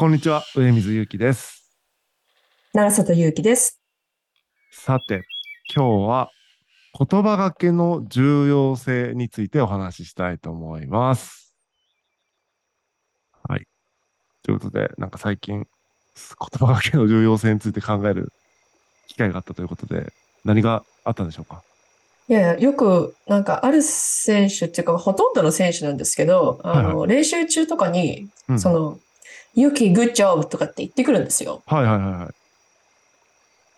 こんにちは、上水祐樹です。長里祐樹です。さて、今日は言葉がけの重要性についてお話ししたいと思います。はい。ということで、なんか最近、言葉がけの重要性について考える機会があったということで、何があったんでしょうか？いやいや、よく、なんか、ある選手っていうか、ほとんどの選手なんですけど、あの、練習中とかに、うんその、ユキ、グッジョブとかって言ってくるんですよ。はいはいはいは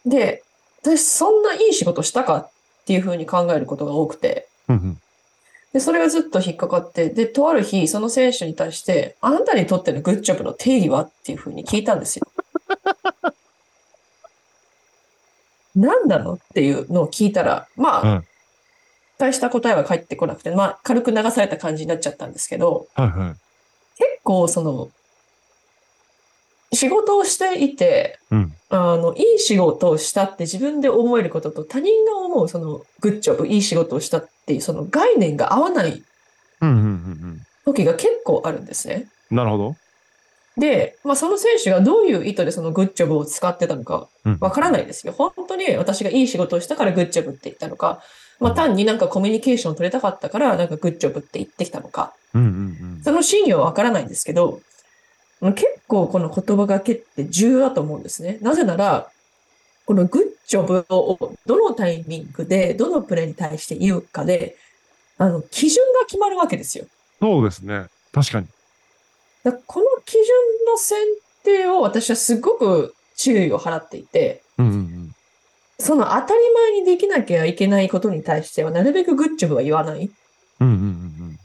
い。で、私、そんないい仕事したかっていうふうに考えることが多くて、で、それがずっと引っかかって、で、とある日、その選手に対して、あなたにとってのグッジョブの定義はっていうふうに聞いたんですよ。何 なのっていうのを聞いたら、まあ、うん大した答えは返ってこなくて、まあ、軽く流された感じになっちゃったんですけど、はいはい。結構、その、仕事をしていて、うん。あの、いい仕事をしたって自分で思えることと他人が思うそのグッジョブ、いい仕事をしたっていうその概念が合わないうんうんうん時が結構あるんですね。うん。なるほど。で、まあその選手がどういう意図でそのグッジョブを使ってたのかうんわからないですよ。本当に私がいい仕事をしたからグッジョブって言ったのか、まあ単になんかコミュニケーションを取れたかったからなんかグッジョブって言ってきたのか、うんうんその真意はわからないんですけど、結構この言葉がけって重要だと思うんですね。なぜなら、このグッジョブをどのタイミングで、どのプレーに対して言うかで、あの、基準が決まるわけですよ。そうですね。確かに。だこの基準の選定を私はすごく注意を払っていて、うんうんうん。その当たり前にできなきゃいけないことに対しては、なるべくグッジョブは言わない。うんうんうん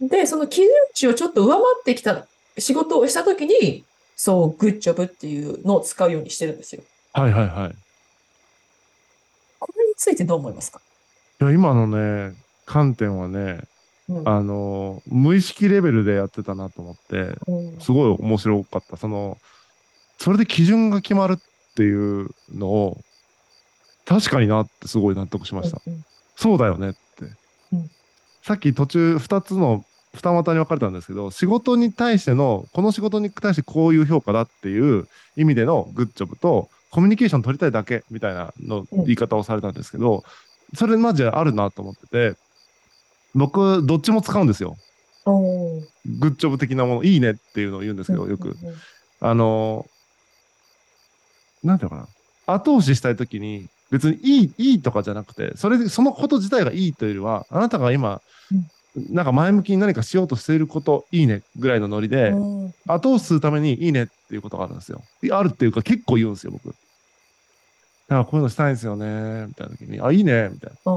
うん。で、その基準値をちょっと上回ってきた仕事をしたときに、そう、グッジョブっていうのを使うようにしてるんですよ。はいはいはい。これについてどう思いますか？いや、今のね、観点はね、うんあの、無意識レベルでやってたなと思って、うんすごい面白かった。その、それで基準が決まるっていうのを、確かになってすごい納得しました。うんそうだよねって。うんさっき途中2つの二股に分かれたんですけど、仕事に対しての、この仕事に対してこういう評価だっていう意味でのグッジョブと、コミュニケーション取りたいだけみたいなのうん言い方をされたんですけど、それマジであるなと思ってて、僕、どっちも使うんですよ。グッジョブ的なもの、いいねっていうのを言うんですけど、よく。あのーなんていうのかな。後押ししたいときに、別にいい、いいとかじゃなくて、それで、そのこと自体がいいというよりは、あなたが今、なんか前向きに何かしようとしていること、いいねぐらいのノリで、うん後押しするためにいいねっていうことがあるんですよ。あるっていうか結構言うんですよ、僕。だからこういうのしたいんですよね、みたいな時に、あ、いいね、みたいな。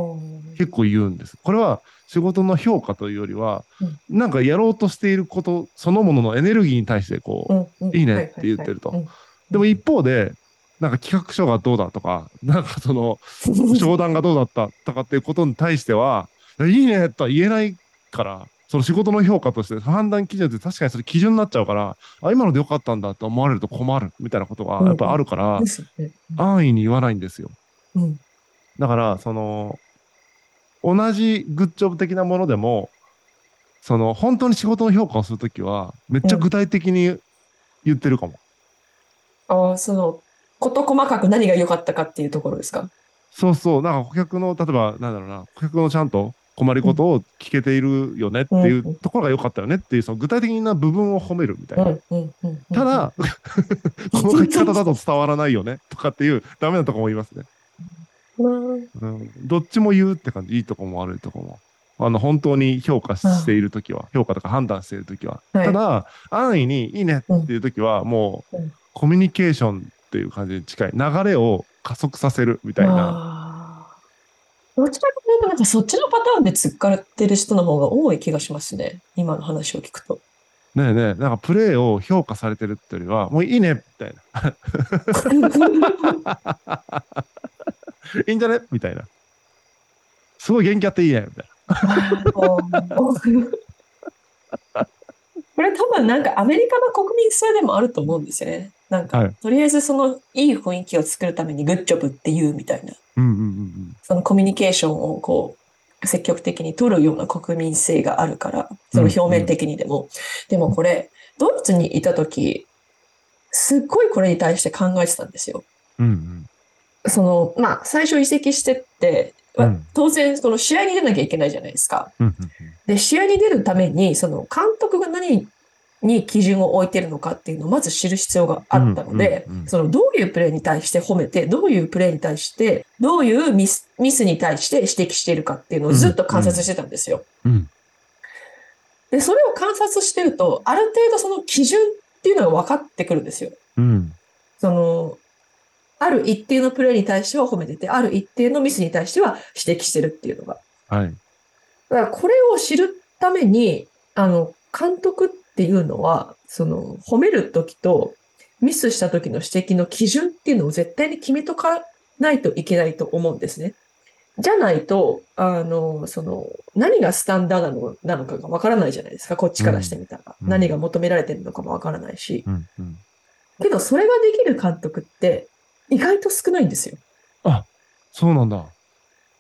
結構言うんです。これは仕事の評価というよりは、なんかやろうとしていることそのもののエネルギーに対してこう、うんうんいいねって言ってるとはいはいはいでも一方で、なんか企画書がどうだとか、なんかその、う ん商談がどうだったとかっていうことに対しては、いいねとは言えないから、その仕事の評価として判断基準って確かにそれ基準になっちゃうから、あ、今のでよかったんだと思われると困るみたいなことがやっぱあるから安易に言わないんですよ。うん。だから、その、同じグッジョブ的なものでも、その、本当に仕事の評価をするときは、めっちゃ具体的に言ってるかも。ああ、その、事細かく何が良かったかっていうところですか？そうそう、なんか顧客の、例えば、なんだろうな、顧客のちゃんと困りごとを聞けているよねっていううんところが良かったよねっていう、その具体的な部分を褒めるみたいな。ただ、この書き方だと伝わらないよねとかっていう、ダメなとこも言いますね。うんうん、どっちも言うって感じ、いいとこも悪いとこも。あの、本当に評価しているときは、評価とか判断しているときは。はいただ、安易にいいねっていうときは、もううん、コミュニケーションっていう感じに近い。流れを加速させるみたいな。どちらかというと、なんかそっちのパターンで突っかってる人の方が多い気がしますね。今の話を聞くと。ねえねえ、なんかプレーを評価されてるってよりは、もういいねみたいな。いいんじゃね？みたいな。すごい元気あっていいねみたい これ多分なんかアメリカの国民性でもあると思うんですよね。なんか、はいとりあえずそのいい雰囲気を作るためにグッジョブって言うみたいな。な。うんうんうんそのコミュニケーションをこう、積極的に取るような国民性があるから、その表面的にでも。でもこれ、ドイツにいた時、すっごいこれに対して考えてたんですよ。うんその、まあ、最初移籍してって、まあうん当然、その試合に出なきゃいけないじゃないですか。うん。で、試合に出るために、その監督が何に基準を置いてるのかっていうのをまず知る必要があったのでうんうんうん、そのどういうプレーに対して褒めて、どういうプレーに対して、どういうミスミスに対して指摘しているかっていうのをずっと観察してたんですよ。うん。で、それを観察してると、ある程度その基準っていうのが分かってくるんですよ。うん。その、ある一定のプレーに対しては褒めてて、ある一定のミスに対しては指摘してるっていうのが。はい。だからこれを知るために、あの、監督っていうのは、その、褒めるときと、ミスした時の指摘の基準っていうのを絶対に決めとかないといけないと思うんですね。じゃないと、あの、その、何がスタンダードなのなのかがわからないじゃないですか、こっちからしてみたら。うん何が求められてるのかもわからないし。うん。うん。けど、それができる監督って、意外と少ないんですよ。そうなんだ。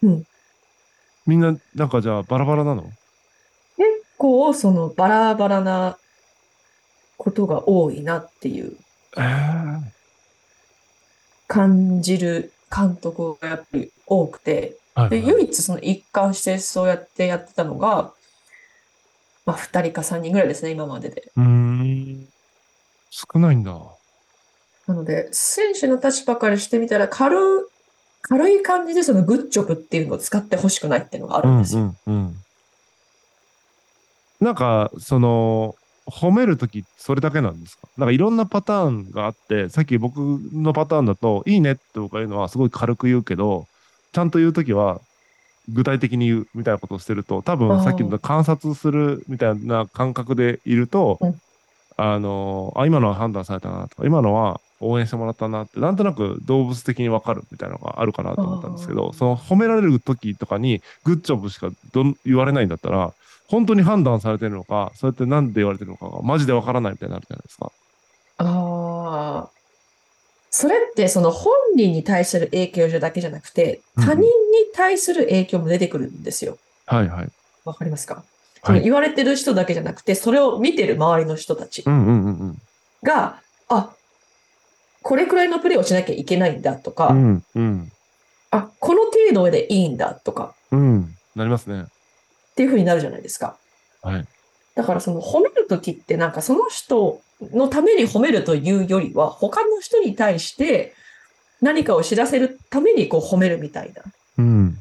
うん。みんな、なんかじゃあバラバラなの？結構、その、バラバラなことが多いなっていうええ。感じる監督がやっぱり多くて、で、はい。唯一その一貫してそうやってやってたのが、まあ、2人か3人ぐらいですね、今までで。うーん。少ないんだ。なので、選手の立場からしてみたら、軽い、軽い感じでそのグッジョブっていうのを使ってほしくないっていうのがあるんですよ。うんうんうん。なんか、その、褒めるとき、それだけなんですか？なんかいろんなパターンがあって、さっき僕のパターンだと、いいねって僕が言うのはすごい軽く言うけど、ちゃんと言うときは、具体的に言うみたいなことをしてると、多分さっきの観察するみたいな感覚でいると、うん。あの、あ、今のは判断されたなとか、今のは応援してもらったなって、なんとなく動物的にわかるみたいなのがあるかなと思ったんですけど、その褒められる時とかに、グッジョブしかどん言われないんだったら、本当に判断されてるのか、そうやってなんで言われてるのかが、マジでわからないみたいになるじゃないですか。ああ。それってその本人に対する影響じゃだけじゃなくて、うんうん他人に対する影響も出てくるんですよ。はいはい。わかりますか？そはい。の言われてる人だけじゃなくて、それを見てる周りの人たちうんうんうんが、あ、これくらいのプレーをしなきゃいけないんだとか、うん。うんうん。あ、この程度でいいんだとかうん。なりますね。っていう風になるじゃないですか。はい。だからその褒めるときってなんかその人のために褒めるというよりは、他の人に対して何かを知らせるためにこう褒めるみたいなうん。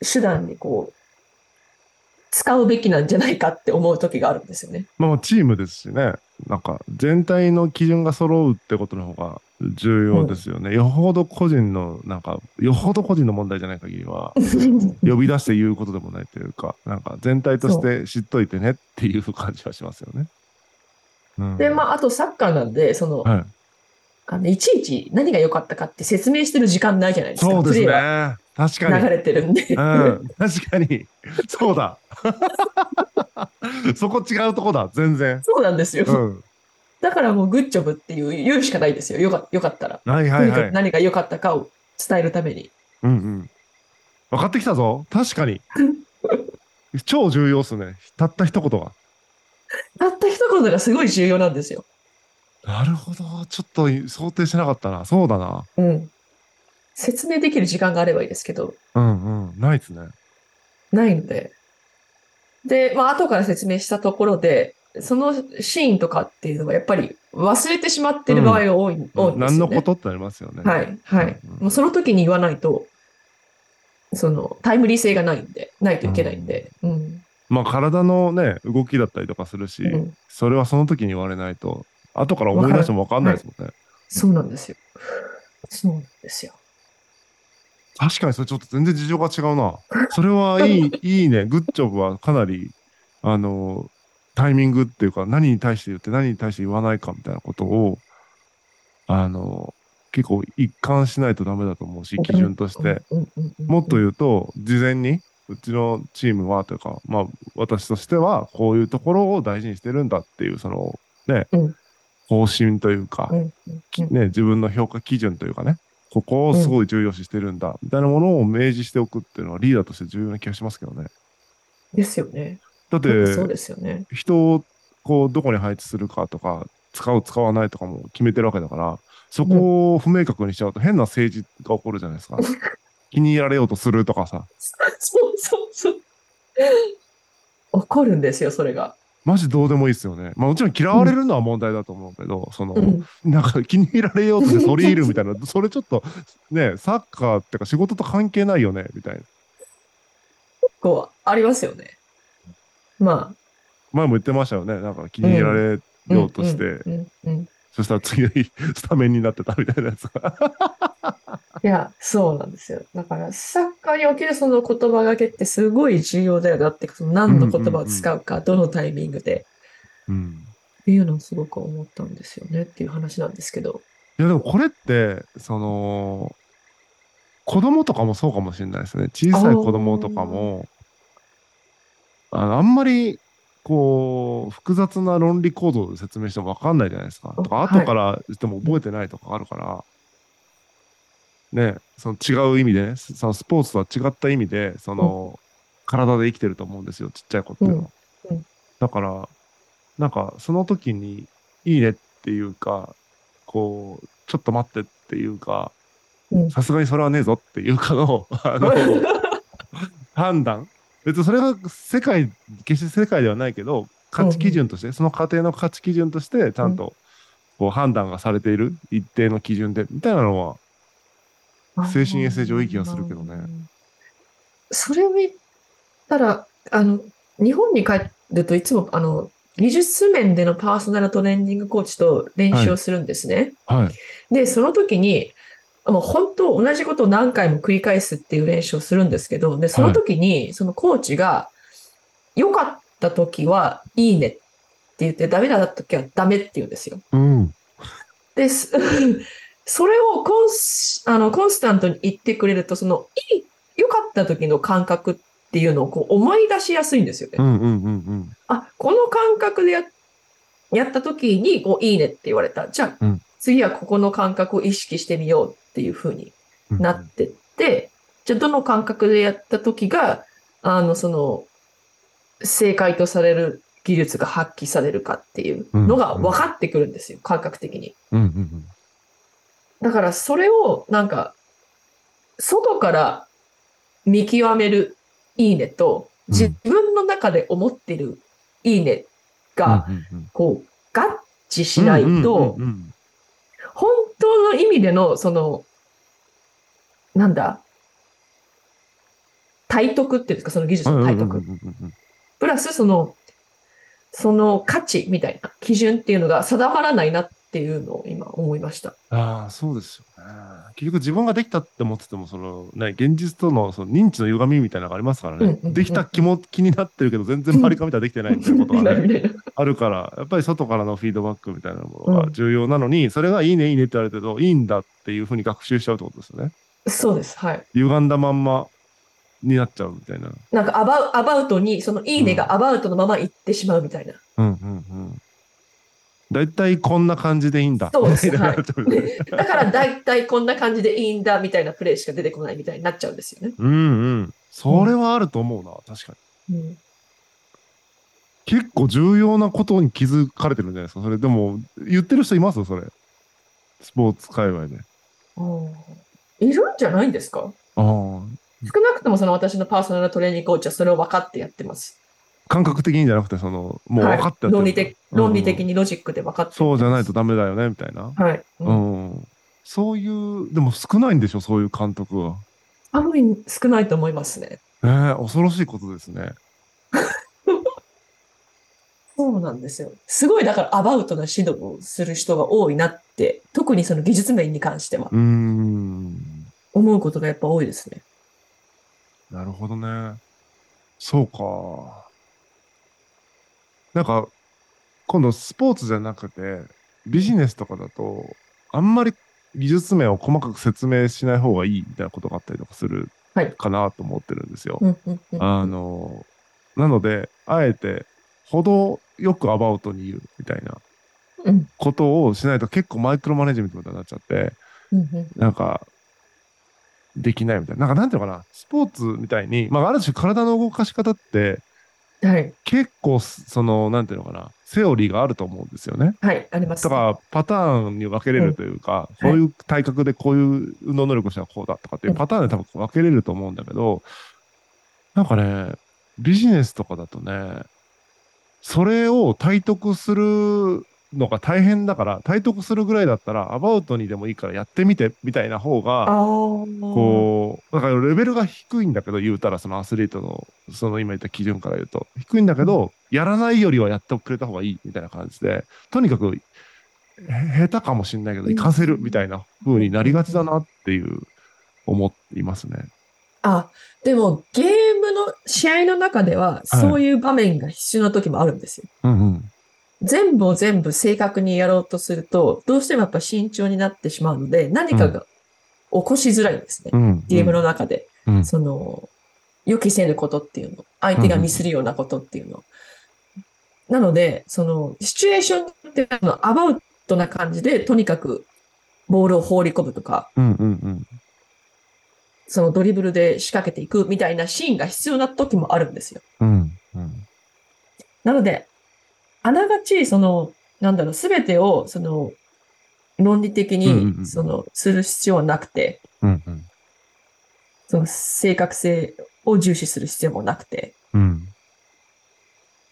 手段にこう、使うべきなんじゃないかって思う時があるんですよね。まあ、チームですしね。なんか、全体の基準が揃うってことの方が重要ですよね。よほど個人の、なんか、よほど個人の問題じゃない限りは、呼び出して言うことでもないというか、なんか、全体として知っといてねっていう感じはしますよね。うん、で、まあ、あとサッカーなんで、その、はい。あの、いちいち何が良かったかって説明してる時間ないじゃないですか。そうですね。確かに。流れてるんで。うん、確かに。そうだ。そこ違うとこだ、全然。そうなんですよ。うん。だからもうグッジョブっていう言うしかないですよ。よかよかったら。はいはいはい。何が良かったかを伝えるために。うんうん。分かってきたぞ。確かに。超重要っすね。たった一言が。たった一言がすごい重要なんですよ。なるほど。ちょっと想定してなかったな。そうだな。うん。説明できる時間があればいいですけど、うんうん。ないですね。ないので。で、まあ、後から説明したところで、そのシーンとかっていうのはやっぱり忘れてしまってる場合が多い、多いんですよね。何のことってなりますよね。はい、はい。うんうんもうその時に言わないと、そのタイムリー性がないんで、ないといけないんで。うん。まあ体のね、動きだったりとかするし、うんそれはその時に言われないと、後から思い出しても分かんないですもんね。そうなんですよ。そうなんですよ。確かにそれちょっと全然事情が違うな。それはいい、いいね。グッジョブはかなり、あの、タイミングっていうか、何に対して言って何に対して言わないかみたいなことを、あの、結構一貫しないとダメだと思うし、基準として。もっと言うと、事前に、うちのチームはというか、まあ、私としては、こういうところを大事にしてるんだっていう、その、ね、うん方針というか、ね、自分の評価基準というかね、ここをすごい重要視してるんだ、みたいなものを明示しておくっていうのはリーダーとして重要な気がしますけどね。ですよね。だっそうて、ですよね。人をこう、どこに配置するかとか、使う、使わないとかも決めてるわけだから、そこを不明確にしちゃうと変な政治が起こるじゃないですか。気に入られようとするとかさ。そうそうそう。怒るんですよ、それが。マジどうでもいいですよね。まあもちろん嫌われるのは問題だと思うけど、その、うん。なんか気に入られようとして取り入るみたいな、それちょっとね、サッカーってか仕事と関係ないよね、みたいな。こう、ありますよね。ま前も言ってましたよね。なんか気に入られあ。ようとして、そしたら次の日、スタメンになってたみたいなやつが。いや、そうなんですよ。だから、サッカーにおけるその言葉がけってすごい重要だよなって、その何の言葉を使うか、どのタイミングで、うん。っていうのをすごく思ったんですよねっていう話なんですけど。いやでもこれって、その、子供とかもそうかもしれないですね。小さい子供とかも、あのあんまり、こう、複雑な論理構造で説明しても分かんないじゃないですか。とか、はい後から言っても覚えてないとかあるから、ね、その違う意味でね、そのスポーツとは違った意味で、その、体で生きてると思うんですよ、ちっちゃい子っていうのは。うん。うん。だから、なんか、その時に、いいねっていうか、こう、ちょっと待ってっていうか、うん。さすがにそれはねえぞっていうかの、あの、判断。別にそれが世界、決して世界ではないけど、価値基準として、その家庭の価値基準として、ちゃんと、こう、判断がされている、一定の基準で、みたいなのは、精神衛生上いい気がするけどね。それを言ったら、あの、日本に帰るといつも、あの、技術面でのパーソナルトレーニングコーチと練習をするんですね。はい。で、その時に、もう本当同じことを何回も繰り返すっていう練習をするんですけど、で、その時に、そのコーチが、良かった時はいいねって言って、ダメだった時はダメって言うんですよ。うん。で、すそれをコンスあのコンスタントに言ってくれると、その、いい、良かった時の感覚っていうのをこう思い出しやすいんですよね。うんうんうんうん。あ、この感覚でややった時に、こう、いいねって言われた。じゃあ、うん次はここの感覚を意識してみようっていう風にうんなってって、じゃあどの感覚でやった時が、あの、その、正解とされる技術が発揮されるかっていうのが分かってくるんですよ、感覚的に。うんうんうん。だからそれをなんか、外から見極めるいいねと、うん。自分の中で思ってるいいねが、こう、合致しないと、本当の意味での、その、なんだ、体得っていうんですか、その技術の体得。プラス、その、その価値みたいな基準っていうのが定まらないなっていうのを今思いました。ああ、そうですよね。結局自分ができたって思ってても、そのね、現実とのその認知の歪みみたいなのがありますからね。うんうんうんできた気も気になってるけど、全然周りから見たらできてないみたいなことがね、あるから、やっぱり外からのフィードバックみたいなものうんが重要なのに、それがいいね、いいねって言われてると、いいんだっていうふうに学習しちゃうってことですよね。そうです。はい。歪んだまんまになっちゃうみたいな。なんかアバウ、アバウトに、そのいいねがアバウトのまま行ってしまうみたいな。うんうんうん。だいたいこんな感じでいいんだ。そうですみたいだから大体こんな感じでいいんだみたいなプレイしか出てこないみたいになっちゃうんですよね。うんうん。それはあると思うな、確かに。うん結構重要なことに気づかれてるんじゃないですか？それでも、言ってる人います？それ。スポーツ界隈で。いるんじゃないんですか？ああ。少なくともその私のパーソナルトレーニングコーチはそれを分かってやってます。感覚的にじゃなくて、その、もう分かってやってるんだ論理的、論理的うんにロジックで分かってそうじゃないとダメだよね、みたいな。はい。ううんん。そういう、でも少ないんでしょ、そういう監督は。多分少ないと思いますね。ええ恐ろしいことですね。そうなんですよ。すごいだからアバウトな指導をする人が多いなって、特にその技術面に関してはうーん。思うことがやっぱ多いですね。なるほどね。そうか。なんか、今度スポーツじゃなくて、ビジネスとかだと、あんまり技術面を細かく説明しない方がいいみたいなことがあったりとかするはい。かなと思ってるんですよ。うんうんうんあの、なので、あえて、ほどよくアバウトに言うみたいなうん。ことをしないと結構マイクロマネジメントみたいになっちゃって、なんか、できないみたいな。なんか、なんていうのかな、スポーツみたいに、まあ、ある種体の動かし方って、はい。結構、その、なんていうのかな、セオリーがあると思うんですよね。はい。あります。だから、パターンに分けれるというか、こういう体格でこういう運動能力者はこうだとかっていうパターンで多分分けれると思うんだけど、なんかね、ビジネスとかだとね、それを体得するのが大変だから、体得するぐらいだったら、アバウトにでもいいからやってみてみたいな方が。こう、だからレベルが低いんだけど、言うたらそのアスリートの、その今言った基準から言うと、低いんだけど、やらないよりはやってくれた方がいいみたいな感じで、とにかく、へ下手かもしんないけど、うん活かせるみたいな風になりがちだなっていう、思いますね。あ、でもゲームの試合の中では、そういう場面が必要な時もあるんですよ。うんうん。全部を全部正確にやろうとすると、どうしてもやっぱ慎重になってしまうので、何かが起こしづらいんですね。うん。ゲームの中で。うん、その、予期せぬことっていうの。相手がミスるようなことっていうの。なので、その、シチュエーションっていうのアバウトな感じで、とにかくボールを放り込むとか、うんうんうん。そのドリブルで仕掛けていくみたいなシーンが必要な時もあるんですよ。うんうん。なので、あながち、その、なんだろう、すべてを、その、論理的に、その、する必要はなくて、うんうん。その正確性を重視する必要もなくて、うん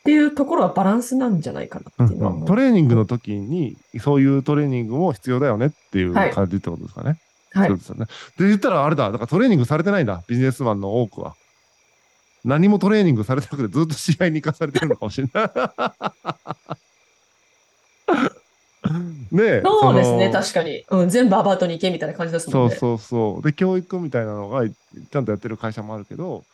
っていうところはバランスなんじゃないかなっていうのはトレーニングの時に、そういうトレーニングも必要だよねっていうはい感じってことですかね。はいそう。ですよね。で、言ったらあれだ、だからトレーニングされてないんだ、ビジネスマンの多くは。何もトレーニングされてなくて、ずっと試合に行かされてるのかもしれない。ねえ。そうですね、の確かに。うん、全部アバウトに行けみたいな感じですもんね。そうそうそう。で、教育みたいなのがちゃんとやってる会社もあるけど、